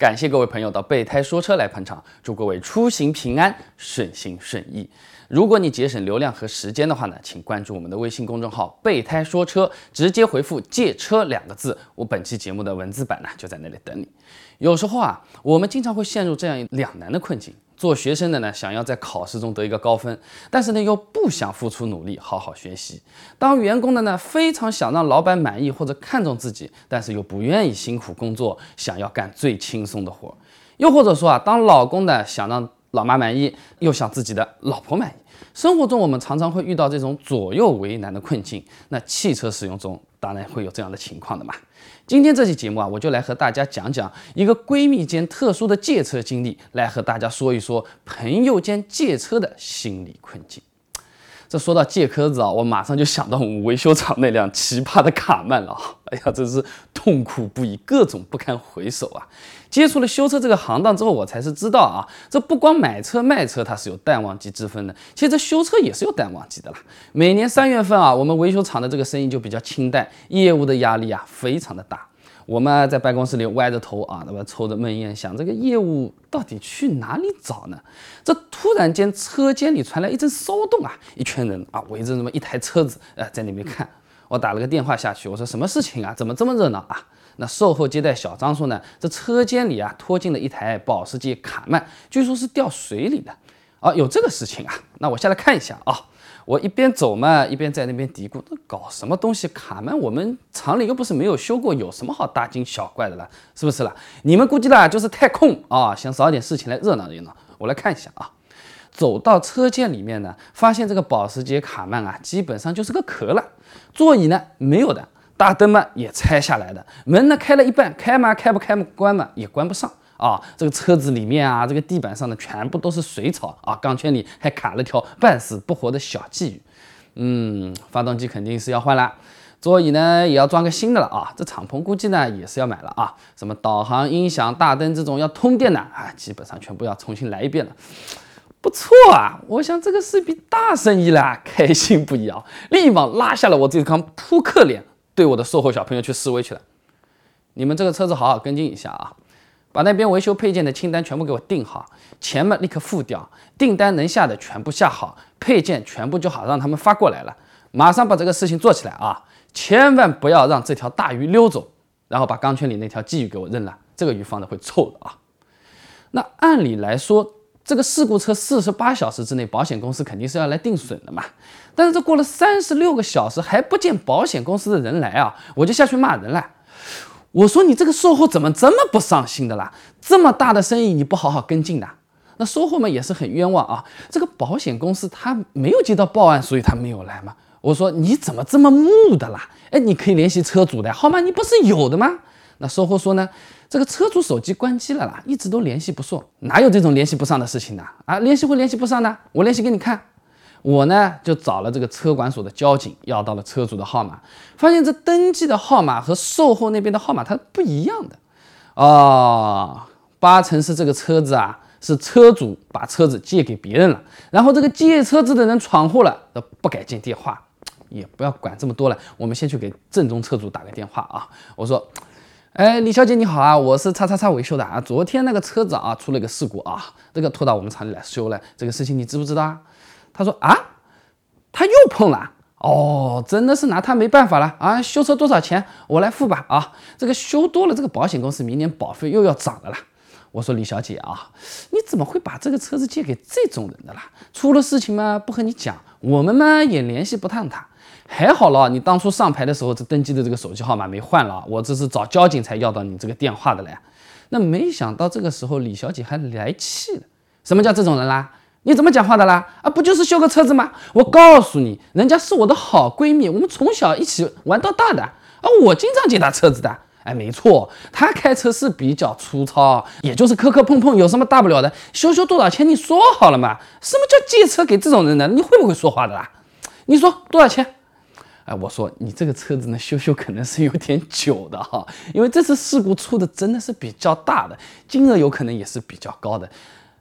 感谢各位朋友到备胎说车来捧场，祝各位出行平安，顺心顺意。如果你节省流量和时间的话呢，请关注我们的微信公众号“备胎说车”，直接回复“借车”两个字，我本期节目的文字版呢就在那里等你。有时候啊，我们经常会陷入这样两难的困境。做学生的呢，想要在考试中得一个高分，但是呢又不想付出努力好好学习；当员工的呢，非常想让老板满意或者看重自己，但是又不愿意辛苦工作，想要干最轻松的活；又或者说啊，当老公的想让老妈满意，又想自己的老婆满意。生活中我们常常会遇到这种左右为难的困境，那汽车使用中当然会有这样的情况的嘛。今天这期节目啊，我就来和大家讲讲一个闺蜜间特殊的借车经历，来和大家说一说朋友间借车的心理困境。这说到借壳子啊，我马上就想到我们维修厂那辆奇葩的卡曼了。哎呀，真是痛苦不已，各种不堪回首啊！接触了修车这个行当之后，我才是知道啊，这不光买车卖车它是有淡旺季之分的，其实这修车也是有淡旺季的啦。每年三月份啊，我们维修厂的这个生意就比较清淡，业务的压力啊非常的大。我们在办公室里歪着头啊，那么抽着闷烟，想这个业务到底去哪里找呢？这突然间车间里传来一阵骚动啊，一群人啊围着那么一台车子，呃，在那边看。我打了个电话下去，我说什么事情啊？怎么这么热闹啊？那售后接待小张说呢，这车间里啊拖进了一台保时捷卡曼，据说是掉水里的。啊，有这个事情啊？那我下来看一下啊。我一边走嘛，一边在那边嘀咕：这搞什么东西？卡曼我们厂里又不是没有修过，有什么好大惊小怪的了？是不是了？你们估计啦就是太空啊，想找点事情来热闹热闹。我来看一下啊，走到车间里面呢，发现这个保时捷卡曼啊，基本上就是个壳了，座椅呢没有的，大灯嘛也拆下来的，门呢开了一半，开嘛开不开嘛，关嘛也关不上。啊，这个车子里面啊，这个地板上的全部都是水草啊，钢圈里还卡了条半死不活的小鲫鱼。嗯，发动机肯定是要换了，座椅呢也要装个新的了啊。这敞篷估计呢也是要买了啊。什么导航、音响、大灯这种要通电的啊，基本上全部要重新来一遍了。不错啊，我想这个是一笔大生意啦，开心不已啊！立马拉下了我这张扑克脸，对我的售后小朋友去示威去了。你们这个车子好好跟进一下啊。把那边维修配件的清单全部给我定好，钱嘛立刻付掉，订单能下的全部下好，配件全部就好让他们发过来了。马上把这个事情做起来啊！千万不要让这条大鱼溜走，然后把钢圈里那条鲫鱼给我扔了，这个鱼放的会臭的啊。那按理来说，这个事故车四十八小时之内保险公司肯定是要来定损的嘛。但是这过了三十六个小时还不见保险公司的人来啊，我就下去骂人了。我说你这个售后怎么这么不上心的啦？这么大的生意你不好好跟进的，那售后们也是很冤枉啊。这个保险公司他没有接到报案，所以他没有来嘛？我说你怎么这么木的啦？哎，你可以联系车主的号码，你不是有的吗？那售后说呢，这个车主手机关机了啦，一直都联系不上，哪有这种联系不上的事情呢？啊，联系会联系不上的，我联系给你看。我呢就找了这个车管所的交警，要到了车主的号码，发现这登记的号码和售后那边的号码它不一样的，哦，八成是这个车子啊是车主把车子借给别人了，然后这个借车子的人闯祸了，不改接电话，也不要管这么多了，我们先去给正宗车主打个电话啊，我说，哎，李小姐你好啊，我是叉叉叉维修的啊，昨天那个车子啊出了个事故啊，这个拖到我们厂里来修了，这个事情你知不知道啊？他说啊，他又碰了哦，真的是拿他没办法了啊！修车多少钱？我来付吧啊！这个修多了，这个保险公司明年保费又要涨的啦。我说李小姐啊，你怎么会把这个车子借给这种人的啦？出了事情嘛，不和你讲，我们嘛也联系不上他。还好了，你当初上牌的时候这登记的这个手机号码没换了，我这是找交警才要到你这个电话的嘞。那没想到这个时候李小姐还来气了。什么叫这种人啦？你怎么讲话的啦？啊，不就是修个车子吗？我告诉你，人家是我的好闺蜜，我们从小一起玩到大的啊。我经常借她车子的。哎，没错，她开车是比较粗糙，也就是磕磕碰碰，有什么大不了的？修修多少钱？你说好了嘛？什么叫借车给这种人呢？你会不会说话的啦？你说多少钱？哎，我说你这个车子呢，修修可能是有点久的哈，因为这次事故出的真的是比较大的，金额有可能也是比较高的。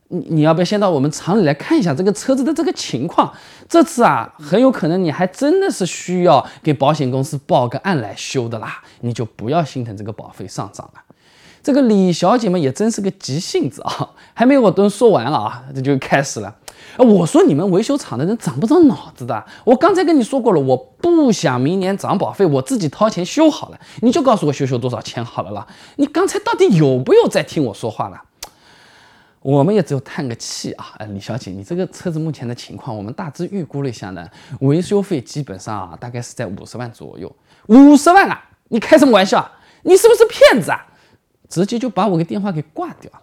你你要不要先到我们厂里来看一下这个车子的这个情况？这次啊，很有可能你还真的是需要给保险公司报个案来修的啦，你就不要心疼这个保费上涨了。这个李小姐们也真是个急性子啊，还没我都说完了啊，这就开始了。我说你们维修厂的人长不长脑子的？我刚才跟你说过了，我不想明年涨保费，我自己掏钱修好了，你就告诉我修修多少钱好了啦。你刚才到底有没有在听我说话了？我们也只有叹个气啊！哎，李小姐，你这个车子目前的情况，我们大致预估了一下呢，维修费基本上啊，大概是在五十万左右。五十万啊！你开什么玩笑？你是不是骗子啊？直接就把我个电话给挂掉了。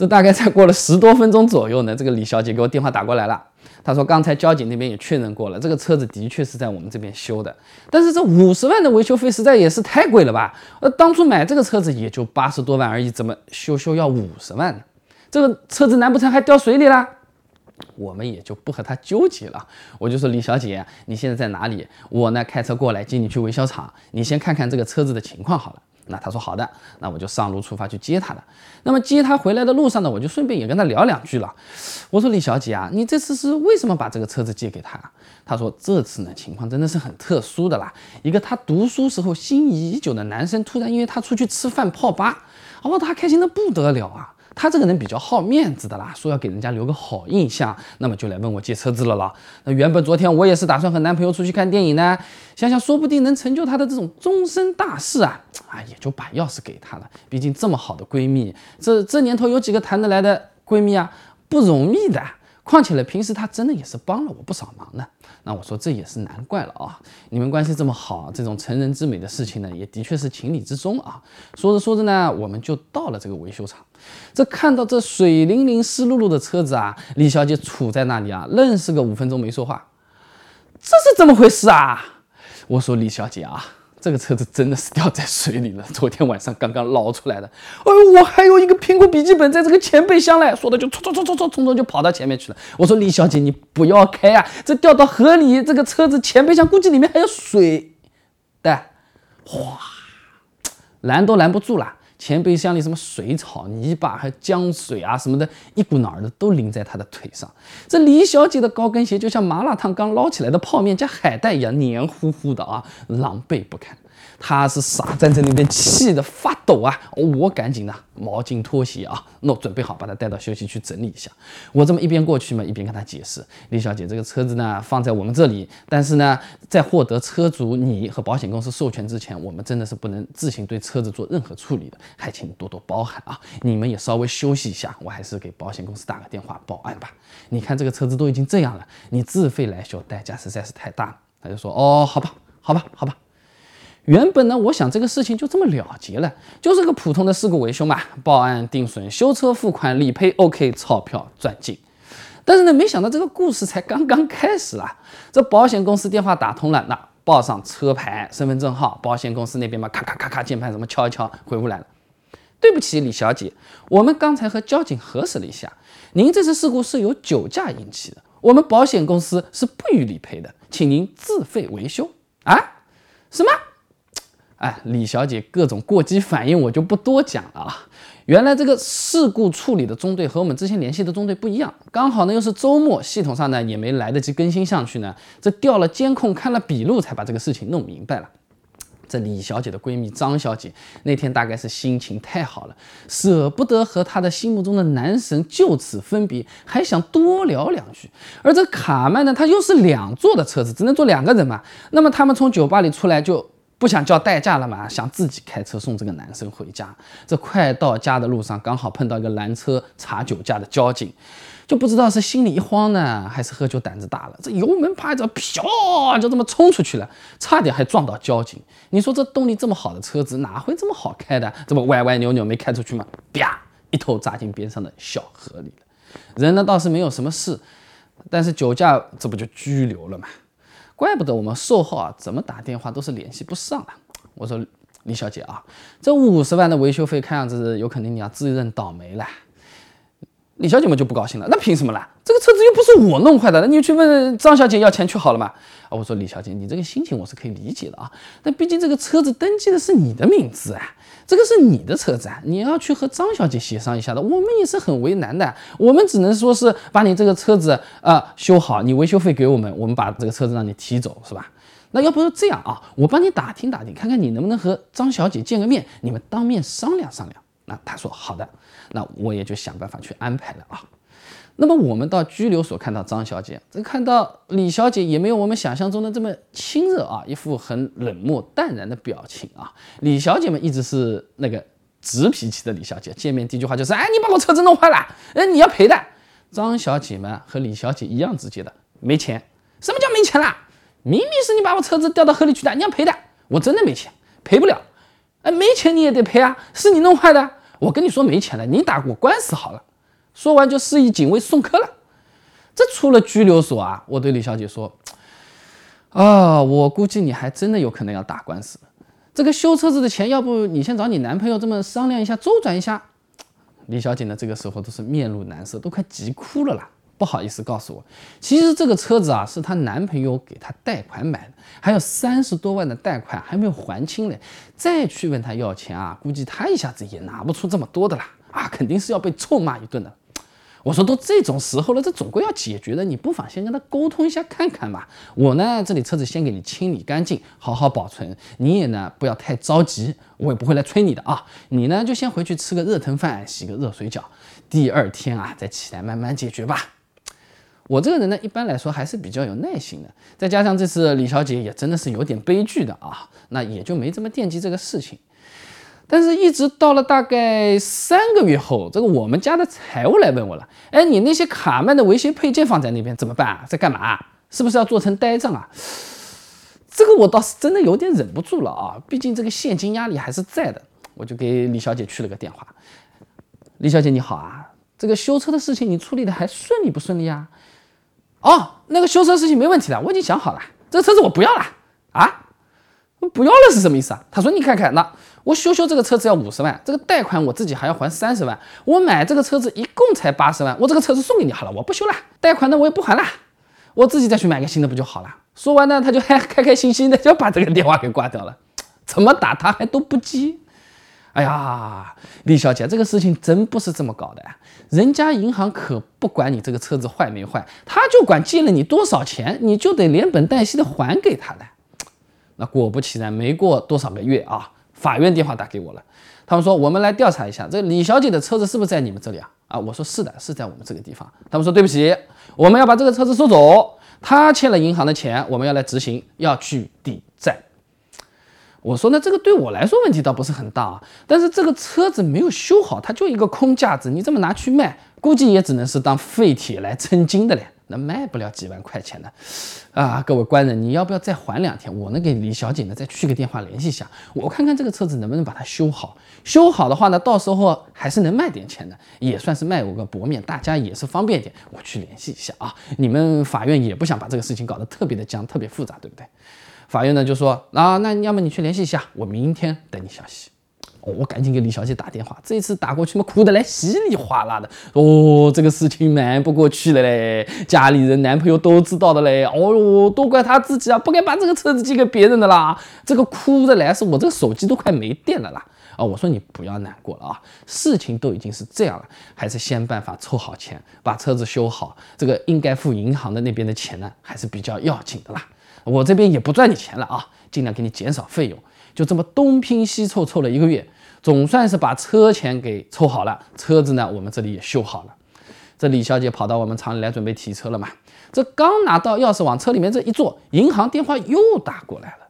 这大概才过了十多分钟左右呢，这个李小姐给我电话打过来了。她说刚才交警那边也确认过了，这个车子的确是在我们这边修的，但是这五十万的维修费实在也是太贵了吧？呃，当初买这个车子也就八十多万而已，怎么修修要五十万呢？这个车子难不成还掉水里了？我们也就不和他纠结了。我就说李小姐，你现在在哪里？我呢开车过来接你去维修厂，你先看看这个车子的情况好了。那他说好的，那我就上路出发去接他了。那么接他回来的路上呢，我就顺便也跟他聊两句了。我说李小姐啊，你这次是为什么把这个车子借给他？他说这次呢情况真的是很特殊的啦，一个他读书时候心仪已久的男生，突然因为他出去吃饭泡吧，哦，他开心的不得了啊。他这个人比较好面子的啦，说要给人家留个好印象，那么就来问我借车子了啦。那原本昨天我也是打算和男朋友出去看电影呢，想想说不定能成就他的这种终身大事啊，啊也就把钥匙给他了。毕竟这么好的闺蜜，这这年头有几个谈得来的闺蜜啊，不容易的。况且呢，平时他真的也是帮了我不少忙呢。那我说这也是难怪了啊！你们关系这么好，这种成人之美的事情呢，也的确是情理之中啊。说着说着呢，我们就到了这个维修厂。这看到这水灵灵、湿漉漉的车子啊，李小姐杵在那里啊，愣是个五分钟没说话。这是怎么回事啊？我说李小姐啊。这个车子真的是掉在水里了，昨天晚上刚刚捞出来的。哎呦，我还有一个苹果笔记本在这个前备箱嘞，说的就冲冲冲冲冲冲冲就跑到前面去了。我说李小姐，你不要开啊，这掉到河里，这个车子前备箱估计里面还有水的，哗，拦都拦不住了。前备箱里什么水草、泥巴还有浆水啊什么的，一股脑儿的都淋在她的腿上。这李小姐的高跟鞋就像麻辣烫刚捞起来的泡面加海带一样黏糊糊的啊，狼狈不堪。他是傻站在那边，气得发抖啊！我赶紧的毛巾拖鞋啊，弄准备好，把他带到休息区整理一下。我这么一边过去嘛，一边跟他解释：李小姐，这个车子呢放在我们这里，但是呢，在获得车主你和保险公司授权之前，我们真的是不能自行对车子做任何处理的，还请多多包涵啊！你们也稍微休息一下，我还是给保险公司打个电话报案吧。你看这个车子都已经这样了，你自费来修，代价实在是太大了。他就说：哦，好吧，好吧，好吧。原本呢，我想这个事情就这么了结了，就是个普通的事故维修嘛，报案定损，修车付款理赔，OK，钞票赚进。但是呢，没想到这个故事才刚刚开始啊！这保险公司电话打通了，那报上车牌、身份证号，保险公司那边嘛，咔咔咔咔键盘什么敲一敲回过来了。对不起，李小姐，我们刚才和交警核实了一下，您这次事故是由酒驾引起的，我们保险公司是不予理赔的，请您自费维修啊？什么？哎，李小姐各种过激反应我就不多讲了啊。原来这个事故处理的中队和我们之前联系的中队不一样，刚好呢又是周末，系统上呢也没来得及更新上去呢。这调了监控，看了笔录，才把这个事情弄明白了。这李小姐的闺蜜张小姐那天大概是心情太好了，舍不得和她的心目中的男神就此分别，还想多聊两句。而这卡曼呢，他又是两座的车子，只能坐两个人嘛。那么他们从酒吧里出来就。不想叫代驾了嘛？想自己开车送这个男生回家。这快到家的路上，刚好碰到一个拦车查酒驾的交警，就不知道是心里一慌呢，还是喝酒胆子大了。这油门啪一着，飘就这么冲出去了，差点还撞到交警。你说这动力这么好的车子，哪会这么好开的？这么歪歪扭扭没开出去吗？啪，一头扎进边上的小河里了。人呢倒是没有什么事，但是酒驾这不就拘留了吗？怪不得我们售后啊，怎么打电话都是联系不上了。我说李小姐啊，这五十万的维修费，看样子有可能你要自认倒霉了。李小姐们就不高兴了，那凭什么啦？这个车子又不是我弄坏的，那你去问张小姐要钱去好了嘛。啊，我说李小姐，你这个心情我是可以理解的啊，但毕竟这个车子登记的是你的名字啊，这个是你的车子啊，你要去和张小姐协商一下的。我们也是很为难的，我们只能说是把你这个车子啊修好，你维修费给我们，我们把这个车子让你提走，是吧？那要不这样啊，我帮你打听打听，看看你能不能和张小姐见个面，你们当面商量商量。那他说好的，那我也就想办法去安排了啊。那么我们到拘留所看到张小姐，这看到李小姐也没有我们想象中的这么亲热啊，一副很冷漠淡然的表情啊。李小姐们一直是那个直脾气的李小姐，见面第一句话就是：哎，你把我车子弄坏了，哎，你要赔的。张小姐们和李小姐一样直接的，没钱。什么叫没钱啦？明明是你把我车子掉到河里去的，你要赔的。我真的没钱，赔不了。哎，没钱你也得赔啊，是你弄坏的。我跟你说没钱了，你打过官司好了。说完就示意警卫送客了。这出了拘留所啊，我对李小姐说：“啊，我估计你还真的有可能要打官司。这个修车子的钱，要不你先找你男朋友这么商量一下，周转一下。”李小姐呢，这个时候都是面露难色，都快急哭了啦。不好意思，告诉我，其实这个车子啊，是她男朋友给她贷款买的，还有三十多万的贷款还没有还清嘞。再去问他要钱啊，估计他一下子也拿不出这么多的啦。啊，肯定是要被臭骂一顿的。我说都这种时候了，这总归要解决的，你不妨先跟他沟通一下看看吧。我呢，这里车子先给你清理干净，好好保存。你也呢，不要太着急，我也不会来催你的啊。你呢，就先回去吃个热腾饭，洗个热水脚，第二天啊，再起来慢慢解决吧。我这个人呢，一般来说还是比较有耐心的，再加上这次李小姐也真的是有点悲剧的啊，那也就没这么惦记这个事情。但是，一直到了大概三个月后，这个我们家的财务来问我了：“哎，你那些卡曼的维修配件放在那边怎么办啊？在干嘛？是不是要做成呆账啊？”这个我倒是真的有点忍不住了啊，毕竟这个现金压力还是在的。我就给李小姐去了个电话：“李小姐你好啊，这个修车的事情你处理的还顺利不顺利啊？”“哦，那个修车事情没问题的，我已经想好了，这个车子我不要了啊。”不要了是什么意思啊？他说：“你看看，那我修修这个车子要五十万，这个贷款我自己还要还三十万，我买这个车子一共才八十万，我这个车子送给你好了，我不修了，贷款呢我也不还了，我自己再去买个新的不就好了？”说完呢，他就还 开开心心的就把这个电话给挂掉了，怎么打他还都不接。哎呀，李小姐，这个事情真不是这么搞的，人家银行可不管你这个车子坏没坏，他就管借了你多少钱，你就得连本带息的还给他的。那果不其然，没过多少个月啊，法院电话打给我了。他们说我们来调查一下，这李小姐的车子是不是在你们这里啊？啊，我说是的，是在我们这个地方。他们说对不起，我们要把这个车子收走，他欠了银行的钱，我们要来执行，要去抵。我说那这个对我来说问题倒不是很大啊，但是这个车子没有修好，它就一个空架子，你这么拿去卖，估计也只能是当废铁来称斤的嘞。那卖不了几万块钱的，啊，各位官人，你要不要再缓两天？我呢给李小姐呢再去个电话联系一下，我看看这个车子能不能把它修好。修好的话呢，到时候还是能卖点钱的，也算是卖我个薄面，大家也是方便点。我去联系一下啊，你们法院也不想把这个事情搞得特别的僵，特别复杂，对不对？法院呢就说啊，那要么你去联系一下，我明天等你消息。哦，我赶紧给李小姐打电话，这一次打过去嘛，哭得来稀里哗啦的。哦，这个事情瞒不过去了嘞，家里人、男朋友都知道的嘞。哦哟，都怪他自己啊，不该把这个车子寄给别人的啦。这个哭的来是我这个手机都快没电了啦。啊，我说你不要难过了啊，事情都已经是这样了，还是先办法凑好钱，把车子修好。这个应该付银行的那边的钱呢，还是比较要紧的啦。我这边也不赚你钱了啊，尽量给你减少费用。就这么东拼西凑凑了一个月，总算是把车钱给凑好了。车子呢，我们这里也修好了。这李小姐跑到我们厂里来准备提车了嘛？这刚拿到钥匙往车里面这一坐，银行电话又打过来了，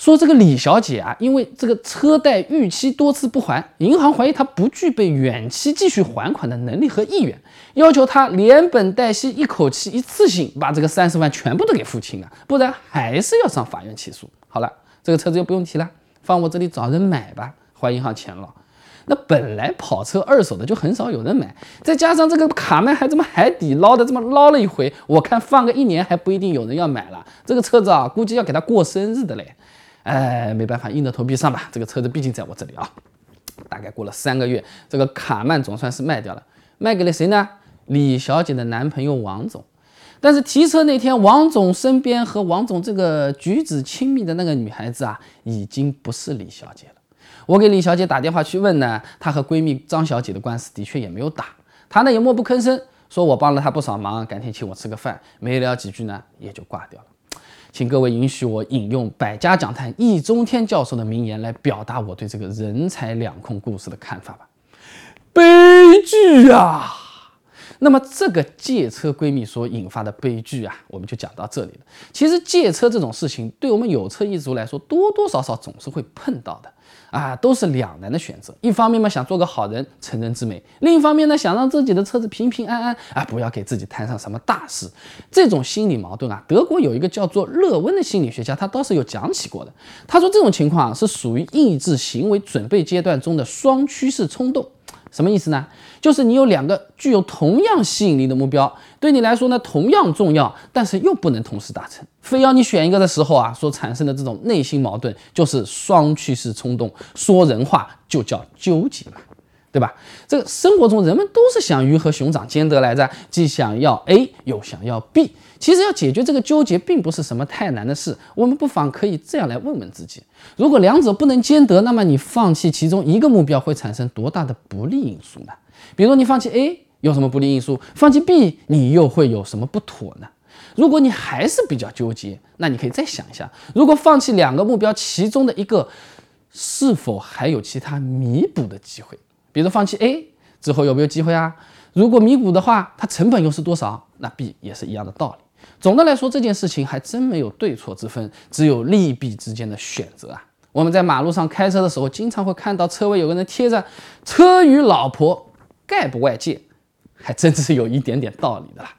说这个李小姐啊，因为这个车贷逾期多次不还，银行怀疑她不具备远期继续还款的能力和意愿，要求她连本带息一口气一次性把这个三十万全部都给付清了，不然还是要上法院起诉。好了。这个车子就不用提了，放我这里找人买吧，还银行钱了。那本来跑车二手的就很少有人买，再加上这个卡曼还这么海底捞的这么捞了一回，我看放个一年还不一定有人要买了。这个车子啊，估计要给他过生日的嘞。哎，没办法，硬着头皮上吧。这个车子毕竟在我这里啊。大概过了三个月，这个卡曼总算是卖掉了，卖给了谁呢？李小姐的男朋友王总。但是提车那天，王总身边和王总这个举止亲密的那个女孩子啊，已经不是李小姐了。我给李小姐打电话去问呢，她和闺蜜张小姐的官司的确也没有打，她呢也默不吭声，说我帮了她不少忙，改天请我吃个饭，没聊几句呢，也就挂掉了。请各位允许我引用百家讲坛易中天教授的名言来表达我对这个人财两空故事的看法吧。悲剧啊！那么这个借车闺蜜所引发的悲剧啊，我们就讲到这里了。其实借车这种事情，对我们有车一族来说，多多少少总是会碰到的啊，都是两难的选择。一方面嘛，想做个好人，成人之美；另一方面呢，想让自己的车子平平安安啊，不要给自己摊上什么大事。这种心理矛盾啊，德国有一个叫做勒温的心理学家，他倒是有讲起过的。他说这种情况啊是属于抑制行为准备阶段中的双趋势冲动。什么意思呢？就是你有两个具有同样吸引力的目标，对你来说呢同样重要，但是又不能同时达成，非要你选一个的时候啊，所产生的这种内心矛盾就是双趋势冲动，说人话就叫纠结嘛。对吧？这个生活中人们都是想鱼和熊掌兼得来着，既想要 A 又想要 B。其实要解决这个纠结，并不是什么太难的事。我们不妨可以这样来问问自己：如果两者不能兼得，那么你放弃其中一个目标会产生多大的不利因素呢？比如你放弃 A 有什么不利因素？放弃 B 你又会有什么不妥呢？如果你还是比较纠结，那你可以再想一下：如果放弃两个目标其中的一个，是否还有其他弥补的机会？比如放弃 A 之后有没有机会啊？如果弥补的话，它成本又是多少？那 B 也是一样的道理。总的来说，这件事情还真没有对错之分，只有利弊之间的选择啊。我们在马路上开车的时候，经常会看到车位有个人贴着“车与老婆概不外借”，还真是有一点点道理的啦。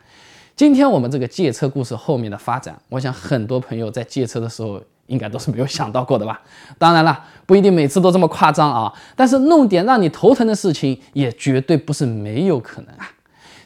今天我们这个借车故事后面的发展，我想很多朋友在借车的时候。应该都是没有想到过的吧？当然了，不一定每次都这么夸张啊。但是弄点让你头疼的事情，也绝对不是没有可能啊。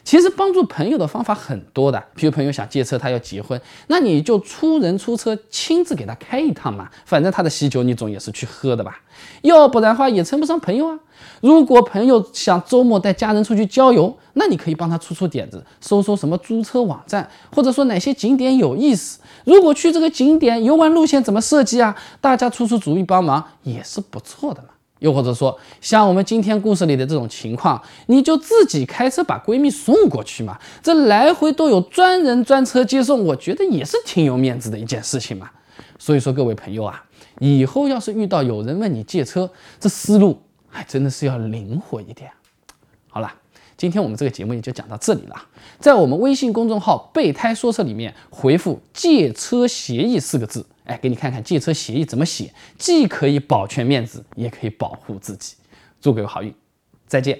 其实帮助朋友的方法很多的，比如朋友想借车，他要结婚，那你就出人出车，亲自给他开一趟嘛。反正他的喜酒你总也是去喝的吧，要不然的话也称不上朋友啊。如果朋友想周末带家人出去郊游，那你可以帮他出出点子，搜搜什么租车网站，或者说哪些景点有意思。如果去这个景点游玩路线怎么设计啊？大家出出主意帮忙也是不错的嘛。又或者说，像我们今天故事里的这种情况，你就自己开车把闺蜜送过去嘛，这来回都有专人专车接送，我觉得也是挺有面子的一件事情嘛。所以说，各位朋友啊，以后要是遇到有人问你借车，这思路还真的是要灵活一点。好了，今天我们这个节目也就讲到这里了。在我们微信公众号“备胎说车”里面回复“借车协议”四个字。哎，给你看看借车协议怎么写，既可以保全面子，也可以保护自己。祝各位好运，再见。